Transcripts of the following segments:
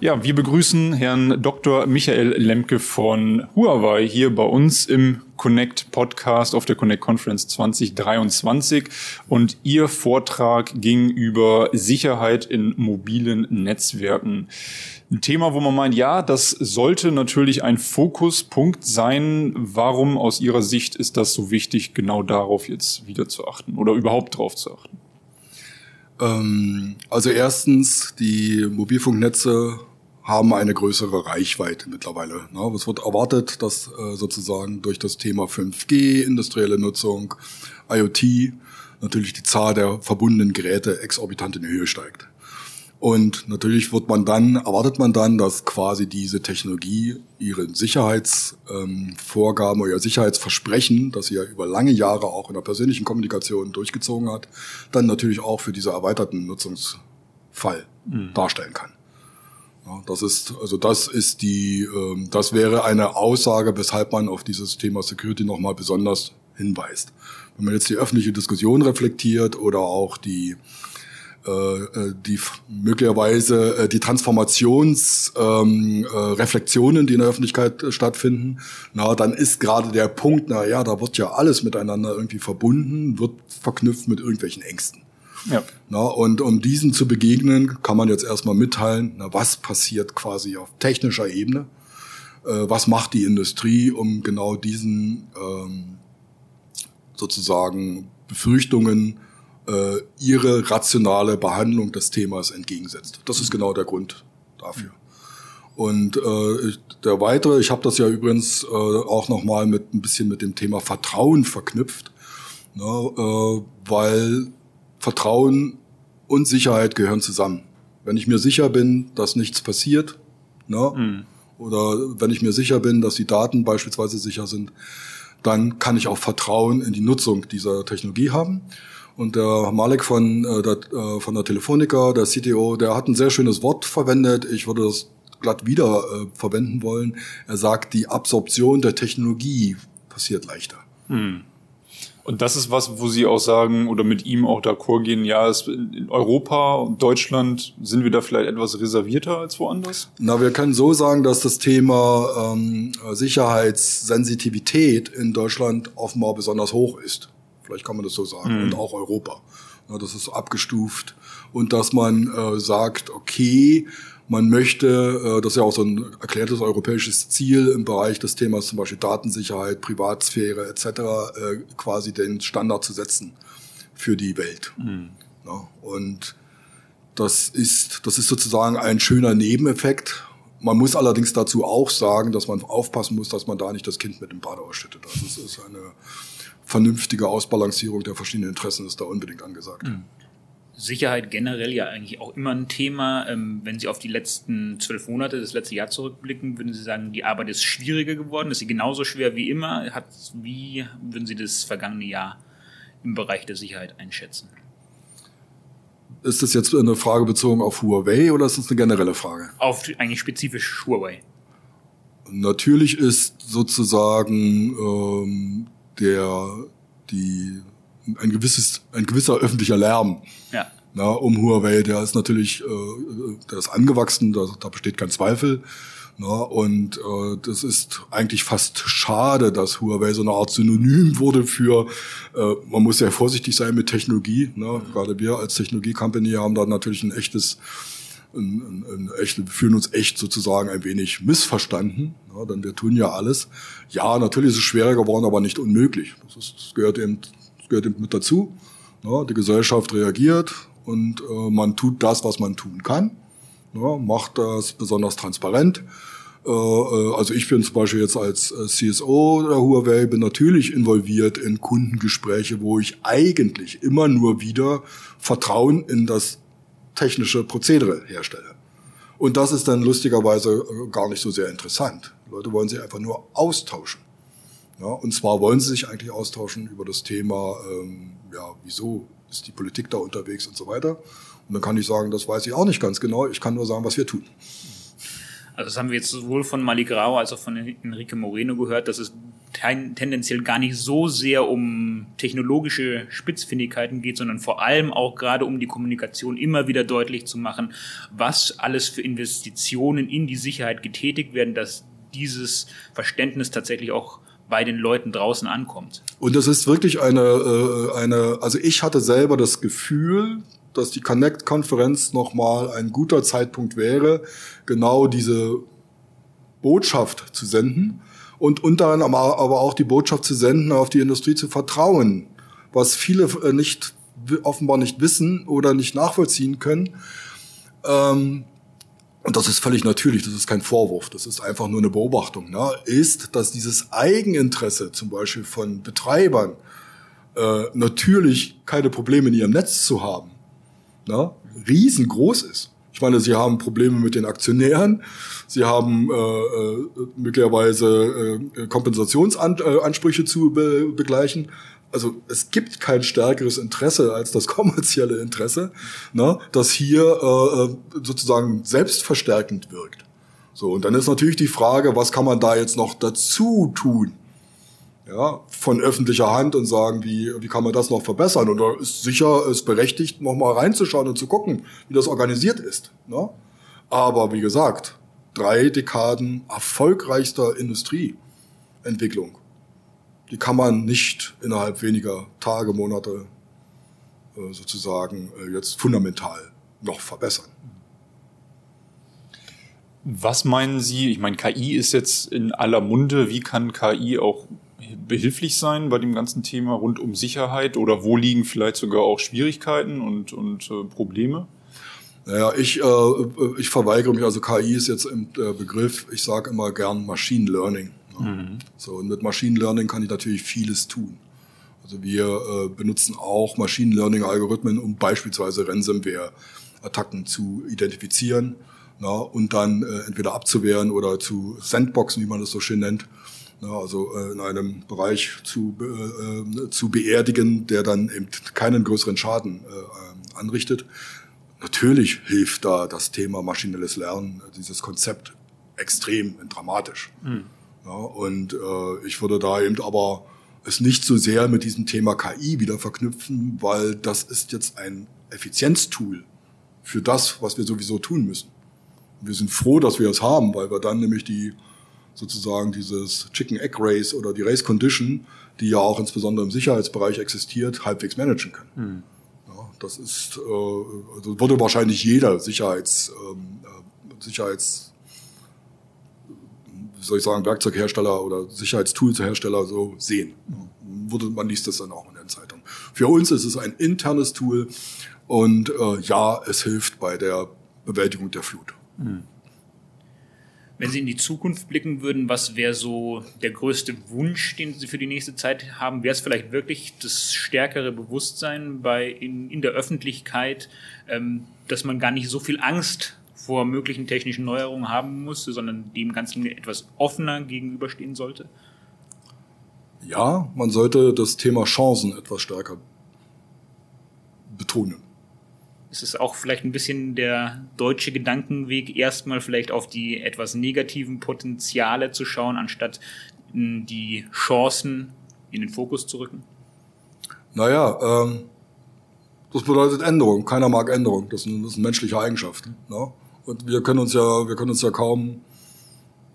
Ja, wir begrüßen Herrn Dr. Michael Lemke von Huawei hier bei uns im Connect Podcast auf der Connect Conference 2023 und Ihr Vortrag ging über Sicherheit in mobilen Netzwerken. Ein Thema, wo man meint, ja, das sollte natürlich ein Fokuspunkt sein. Warum aus Ihrer Sicht ist das so wichtig, genau darauf jetzt wieder zu achten oder überhaupt drauf zu achten? Ähm, also erstens, die Mobilfunknetze haben eine größere Reichweite mittlerweile. Es wird erwartet, dass äh, sozusagen durch das Thema 5G, industrielle Nutzung, IoT natürlich die Zahl der verbundenen Geräte exorbitant in die Höhe steigt. Und natürlich wird man dann, erwartet man dann, dass quasi diese Technologie ihren Sicherheitsvorgaben ähm, oder ihr Sicherheitsversprechen, das sie ja über lange Jahre auch in der persönlichen Kommunikation durchgezogen hat, dann natürlich auch für diese erweiterten Nutzungsfall mhm. darstellen kann. Das ist, also das ist die, ähm, das wäre eine Aussage, weshalb man auf dieses Thema Security nochmal besonders hinweist. Wenn man jetzt die öffentliche Diskussion reflektiert oder auch die, äh, äh die möglicherweise äh, die Transformationsreflexionen, ähm, äh, die in der Öffentlichkeit stattfinden, na, dann ist gerade der Punkt, na ja, da wird ja alles miteinander irgendwie verbunden, wird verknüpft mit irgendwelchen Ängsten. Ja. Na, und um diesen zu begegnen, kann man jetzt erstmal mitteilen, na, was passiert quasi auf technischer Ebene, äh, was macht die Industrie, um genau diesen ähm, sozusagen Befürchtungen äh, ihre rationale Behandlung des Themas entgegensetzt. Das ist genau der Grund dafür. Und äh, der weitere, ich habe das ja übrigens äh, auch nochmal mit ein bisschen mit dem Thema Vertrauen verknüpft, ne, äh, weil Vertrauen und Sicherheit gehören zusammen. Wenn ich mir sicher bin, dass nichts passiert, ne, mhm. oder wenn ich mir sicher bin, dass die Daten beispielsweise sicher sind, dann kann ich auch Vertrauen in die Nutzung dieser Technologie haben. Und der Malek von, äh, der, äh, von der Telefonica, der CTO, der hat ein sehr schönes Wort verwendet. Ich würde das glatt wieder äh, verwenden wollen. Er sagt, die Absorption der Technologie passiert leichter. Hm. Und das ist was, wo Sie auch sagen oder mit ihm auch d'accord gehen, ja, es, in Europa und Deutschland sind wir da vielleicht etwas reservierter als woanders? Na, wir können so sagen, dass das Thema ähm, Sicherheitssensitivität in Deutschland offenbar besonders hoch ist. Vielleicht kann man das so sagen. Mhm. Und auch Europa. Na, das ist abgestuft. Und dass man äh, sagt, okay, man möchte, äh, das ist ja auch so ein erklärtes europäisches Ziel im Bereich des Themas zum Beispiel Datensicherheit, Privatsphäre etc. Äh, quasi den Standard zu setzen für die Welt. Mhm. und das ist, das ist sozusagen ein schöner Nebeneffekt. Man muss allerdings dazu auch sagen, dass man aufpassen muss, dass man da nicht das Kind mit dem Bade ausschüttet. Also es ist eine vernünftige Ausbalancierung der verschiedenen Interessen ist da unbedingt angesagt. Mhm. Sicherheit generell ja eigentlich auch immer ein Thema. Ähm, wenn Sie auf die letzten zwölf Monate, das letzte Jahr zurückblicken, würden Sie sagen, die Arbeit ist schwieriger geworden? Ist sie genauso schwer wie immer? Hat, wie würden Sie das vergangene Jahr im Bereich der Sicherheit einschätzen? Ist das jetzt eine Frage bezogen auf Huawei oder ist das eine generelle Frage? Auf eigentlich spezifisch Huawei. Natürlich ist sozusagen ähm, der die ein gewisses, ein gewisser öffentlicher Lärm. Ja. Na, um Huawei, der ist natürlich, äh, der ist angewachsen, da, da besteht kein Zweifel. Na, und äh, das ist eigentlich fast schade, dass Huawei so eine Art Synonym wurde für, äh, man muss sehr vorsichtig sein mit Technologie. Ne? Gerade wir als Technologie-Company haben da natürlich ein echtes, ein, ein, ein echt, fühlen uns echt sozusagen ein wenig missverstanden, ja, denn wir tun ja alles. Ja, natürlich ist es schwerer geworden, aber nicht unmöglich. Das, ist, das gehört eben gehört mit dazu. Ja, die Gesellschaft reagiert und äh, man tut das, was man tun kann. Ja, macht das besonders transparent. Äh, äh also ich bin zum Beispiel jetzt als äh, CSO der Huawei, bin natürlich involviert in Kundengespräche, wo ich eigentlich immer nur wieder Vertrauen in das technische Prozedere herstelle. Und das ist dann lustigerweise gar nicht so sehr interessant. Die Leute wollen sich einfach nur austauschen. Ja, und zwar wollen sie sich eigentlich austauschen über das Thema, ähm, ja, wieso ist die Politik da unterwegs und so weiter. Und dann kann ich sagen, das weiß ich auch nicht ganz genau. Ich kann nur sagen, was wir tun. Also das haben wir jetzt sowohl von Malik Rao als auch von Enrique Moreno gehört, dass es tendenziell gar nicht so sehr um technologische Spitzfindigkeiten geht, sondern vor allem auch gerade um die Kommunikation immer wieder deutlich zu machen, was alles für Investitionen in die Sicherheit getätigt werden, dass dieses Verständnis tatsächlich auch bei den Leuten draußen ankommt. Und das ist wirklich eine, äh, eine, also ich hatte selber das Gefühl, dass die Connect-Konferenz nochmal ein guter Zeitpunkt wäre, genau diese Botschaft zu senden und unter anderem aber auch die Botschaft zu senden, auf die Industrie zu vertrauen, was viele äh, nicht offenbar nicht wissen oder nicht nachvollziehen können. Ähm, und das ist völlig natürlich, das ist kein Vorwurf, das ist einfach nur eine Beobachtung, ne, ist, dass dieses Eigeninteresse zum Beispiel von Betreibern äh, natürlich keine Probleme in ihrem Netz zu haben, ne, riesengroß ist. Ich meine, sie haben Probleme mit den Aktionären, sie haben äh, äh, möglicherweise äh, Kompensationsansprüche zu be begleichen. Also es gibt kein stärkeres Interesse als das kommerzielle Interesse, ne, das hier äh, äh, sozusagen selbstverstärkend wirkt. So, und dann ist natürlich die Frage, was kann man da jetzt noch dazu tun? ja, von öffentlicher Hand und sagen, wie, wie kann man das noch verbessern? Und da ist sicher es berechtigt, noch mal reinzuschauen und zu gucken, wie das organisiert ist. Ne? Aber wie gesagt, drei Dekaden erfolgreichster Industrieentwicklung, die kann man nicht innerhalb weniger Tage, Monate äh, sozusagen äh, jetzt fundamental noch verbessern. Was meinen Sie? Ich meine, KI ist jetzt in aller Munde. Wie kann KI auch behilflich sein bei dem ganzen Thema rund um Sicherheit oder wo liegen vielleicht sogar auch Schwierigkeiten und, und äh, Probleme? Naja, ich, äh, ich verweigere mich, also KI ist jetzt im äh, Begriff, ich sage immer gern Machine Learning. Ne? Mhm. So, und mit Machine Learning kann ich natürlich vieles tun. Also wir äh, benutzen auch Machine Learning Algorithmen, um beispielsweise Ransomware-Attacken zu identifizieren na, und dann äh, entweder abzuwehren oder zu Sandboxen, wie man das so schön nennt ne, also äh, in einem Bereich zu, äh, zu beerdigen, der dann eben keinen größeren Schaden äh, anrichtet. Natürlich hilft da das Thema maschinelles Lernen, dieses Konzept extrem dramatisch. Mhm. Ja, und äh, ich würde da eben aber es nicht so sehr mit diesem Thema KI wieder verknüpfen, weil das ist jetzt ein Effizienztool für das, was wir sowieso tun müssen. wir sind froh, dass wir es haben, weil wir dann nämlich die sozusagen dieses Chicken-Egg Race oder die Race Condition, die ja auch insbesondere im Sicherheitsbereich existiert, halbwegs managen können. Mhm. Ja, das ist, äh, also würde wahrscheinlich jeder Sicherheits, ähm, äh, Sicherheits, soll ich sagen, Werkzeughersteller oder Sicherheitstoolshersteller so sehen. Man liest das dann auch in der Zeitung. Für uns ist es ein internes Tool und äh, ja, es hilft bei der Bewältigung der Flut. Mhm. Wenn Sie in die Zukunft blicken würden, was wäre so der größte Wunsch, den Sie für die nächste Zeit haben? Wäre es vielleicht wirklich das stärkere Bewusstsein bei in, in der Öffentlichkeit, ähm, dass man gar nicht so viel Angst vor möglichen technischen Neuerungen haben muss, sondern dem Ganzen etwas offener gegenüberstehen sollte? Ja, man sollte das Thema Chancen etwas stärker betonen es ist auch vielleicht ein bisschen der deutsche Gedankenweg, erstmal vielleicht auf die etwas negativen Potenziale zu schauen, anstatt die Chancen in den Fokus zu rücken? Naja, ähm, das bedeutet Änderung. Keiner mag Änderung. Das ist, eine, das ist eine menschliche Eigenschaft. Ne? Und wir können uns ja, wir können uns ja kaum,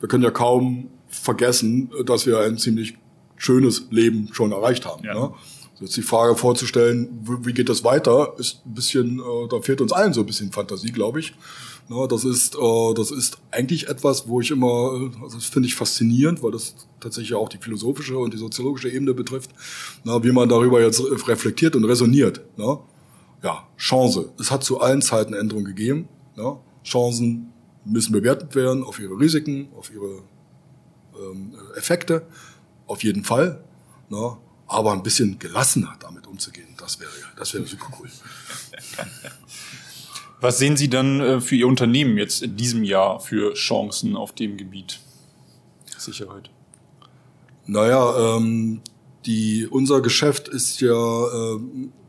wir können ja kaum vergessen, dass wir ein ziemlich schönes Leben schon erreicht haben. Ja. Ne? Jetzt die Frage vorzustellen, wie geht das weiter, ist ein bisschen, äh, da fehlt uns allen so ein bisschen Fantasie, glaube ich. Na, das ist, äh, das ist eigentlich etwas, wo ich immer, äh, also das finde ich faszinierend, weil das tatsächlich auch die philosophische und die soziologische Ebene betrifft, na, wie man darüber jetzt reflektiert und resoniert. Na? Ja, Chance. Es hat zu allen Zeiten Änderungen gegeben. Na? Chancen müssen bewertet werden auf ihre Risiken, auf ihre ähm, Effekte, auf jeden Fall. Na? aber ein bisschen gelassener damit umzugehen, das wäre, das wäre super cool. Was sehen Sie dann äh, für Ihr Unternehmen jetzt in diesem Jahr für Chancen auf dem Gebiet Sicherheit? Naja, ähm, die, unser Geschäft ist ja äh,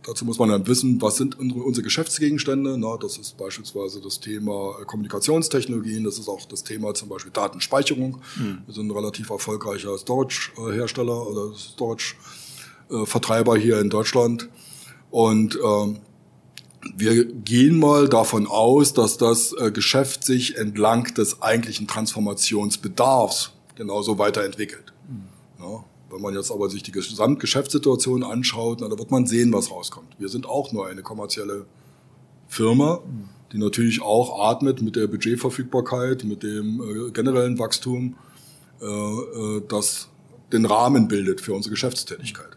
dazu muss man dann wissen, was sind unsere Geschäftsgegenstände. Na, das ist beispielsweise das Thema Kommunikationstechnologien, das ist auch das Thema zum Beispiel Datenspeicherung. Mhm. Wir sind ein relativ erfolgreicher Storage-Hersteller oder Storage-Vertreiber hier in Deutschland. Und ähm, wir gehen mal davon aus, dass das äh, Geschäft sich entlang des eigentlichen Transformationsbedarfs genauso weiterentwickelt. Mhm. Ja, wenn man jetzt aber sich die Gesamtgeschäftssituation anschaut, na, da wird man sehen, was rauskommt. Wir sind auch nur eine kommerzielle Firma, die natürlich auch atmet mit der Budgetverfügbarkeit, mit dem äh, generellen Wachstum, äh, äh, das den Rahmen bildet für unsere Geschäftstätigkeit.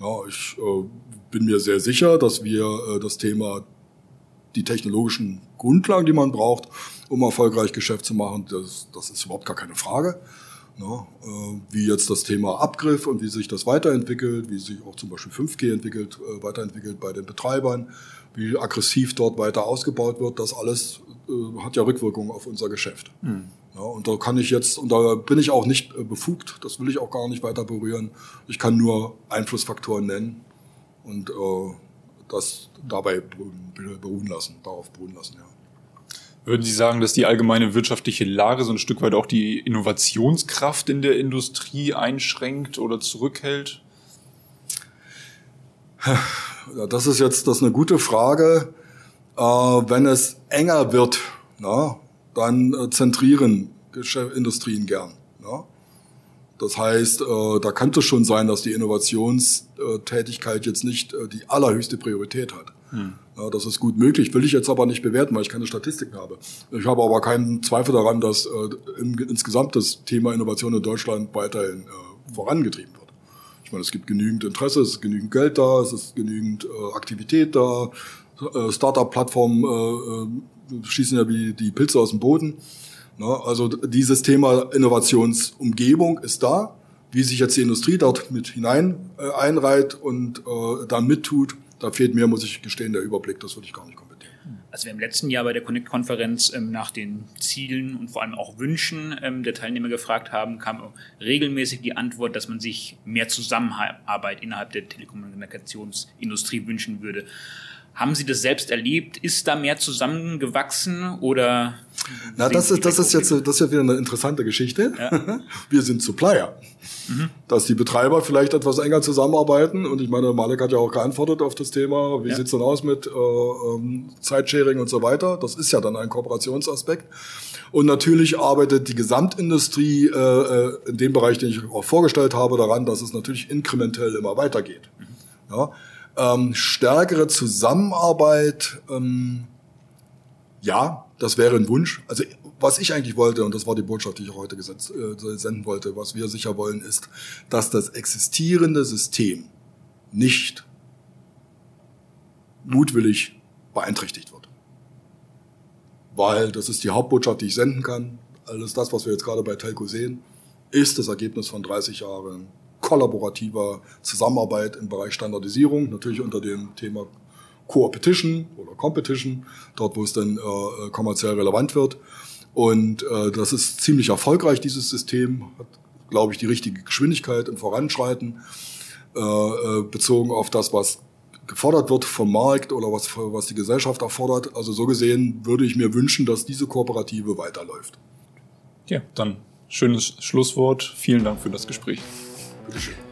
Ja, ich äh, bin mir sehr sicher, dass wir äh, das Thema die technologischen Grundlagen, die man braucht, um erfolgreich Geschäft zu machen, das, das ist überhaupt gar keine Frage. Ja, äh, wie jetzt das Thema Abgriff und wie sich das weiterentwickelt, wie sich auch zum Beispiel 5G entwickelt, äh, weiterentwickelt bei den Betreibern, wie aggressiv dort weiter ausgebaut wird, das alles äh, hat ja Rückwirkungen auf unser Geschäft. Mhm. Ja, und da kann ich jetzt, und da bin ich auch nicht äh, befugt, das will ich auch gar nicht weiter berühren. Ich kann nur Einflussfaktoren nennen und äh, das dabei beruhen lassen, darauf beruhen lassen, ja. Würden Sie sagen, dass die allgemeine wirtschaftliche Lage so ein Stück weit auch die Innovationskraft in der Industrie einschränkt oder zurückhält? Das ist jetzt das ist eine gute Frage. Äh, wenn es enger wird, dann äh, zentrieren Industrien gern. Das heißt, äh, da könnte es schon sein, dass die Innovationstätigkeit jetzt nicht die allerhöchste Priorität hat. Hm. Ja, das ist gut möglich, will ich jetzt aber nicht bewerten, weil ich keine Statistiken habe. Ich habe aber keinen Zweifel daran, dass äh, im, insgesamt das Thema Innovation in Deutschland weiterhin äh, vorangetrieben wird. Ich meine, es gibt genügend Interesse, es ist genügend Geld da, es ist genügend äh, Aktivität da, äh, Startup-Plattformen äh, äh, schießen ja wie die Pilze aus dem Boden. Na, also dieses Thema Innovationsumgebung ist da. Wie sich jetzt die Industrie dort mit hinein äh, einreiht und äh, da mittut, da fehlt mir, muss ich gestehen, der Überblick. Das würde ich gar nicht kommentieren. Also wir im letzten Jahr bei der Connect-Konferenz ähm, nach den Zielen und vor allem auch Wünschen ähm, der Teilnehmer gefragt haben, kam regelmäßig die Antwort, dass man sich mehr Zusammenarbeit innerhalb der Telekommunikationsindustrie wünschen würde. Haben Sie das selbst erlebt? Ist da mehr zusammengewachsen oder? Na, das ist, das ist jetzt, das ist ja wieder eine interessante Geschichte. Ja. Wir sind Supplier. Mhm. Dass die Betreiber vielleicht etwas enger zusammenarbeiten. Und ich meine, Malek hat ja auch geantwortet auf das Thema. Wie ja. sieht's denn aus mit äh, ähm, Zeitsharing und so weiter? Das ist ja dann ein Kooperationsaspekt. Und natürlich arbeitet die Gesamtindustrie äh, äh in dem Bereich, den ich auch vorgestellt habe, daran, dass es natürlich inkrementell immer weitergeht. Mhm. Ja? Ähm, stärkere Zusammenarbeit, ähm, ja, das wäre ein Wunsch. Also was ich eigentlich wollte, und das war die Botschaft, die ich heute gesetzt, äh, senden wollte, was wir sicher wollen, ist, dass das existierende System nicht mutwillig beeinträchtigt wird. Weil das ist die Hauptbotschaft, die ich senden kann. Alles das, was wir jetzt gerade bei Telco sehen, ist das Ergebnis von 30 Jahren kollaborativer Zusammenarbeit im Bereich Standardisierung, natürlich unter dem Thema Co-Opetition oder Competition, dort wo es dann äh, kommerziell relevant wird. Und äh, das ist ziemlich erfolgreich, dieses System, hat, glaube ich, die richtige Geschwindigkeit im Voranschreiten, äh, äh, bezogen auf das, was gefordert wird vom Markt oder was, was die Gesellschaft erfordert. Also so gesehen würde ich mir wünschen, dass diese Kooperative weiterläuft. Ja, dann schönes Schlusswort. Vielen Dank für das Gespräch. Obrigado.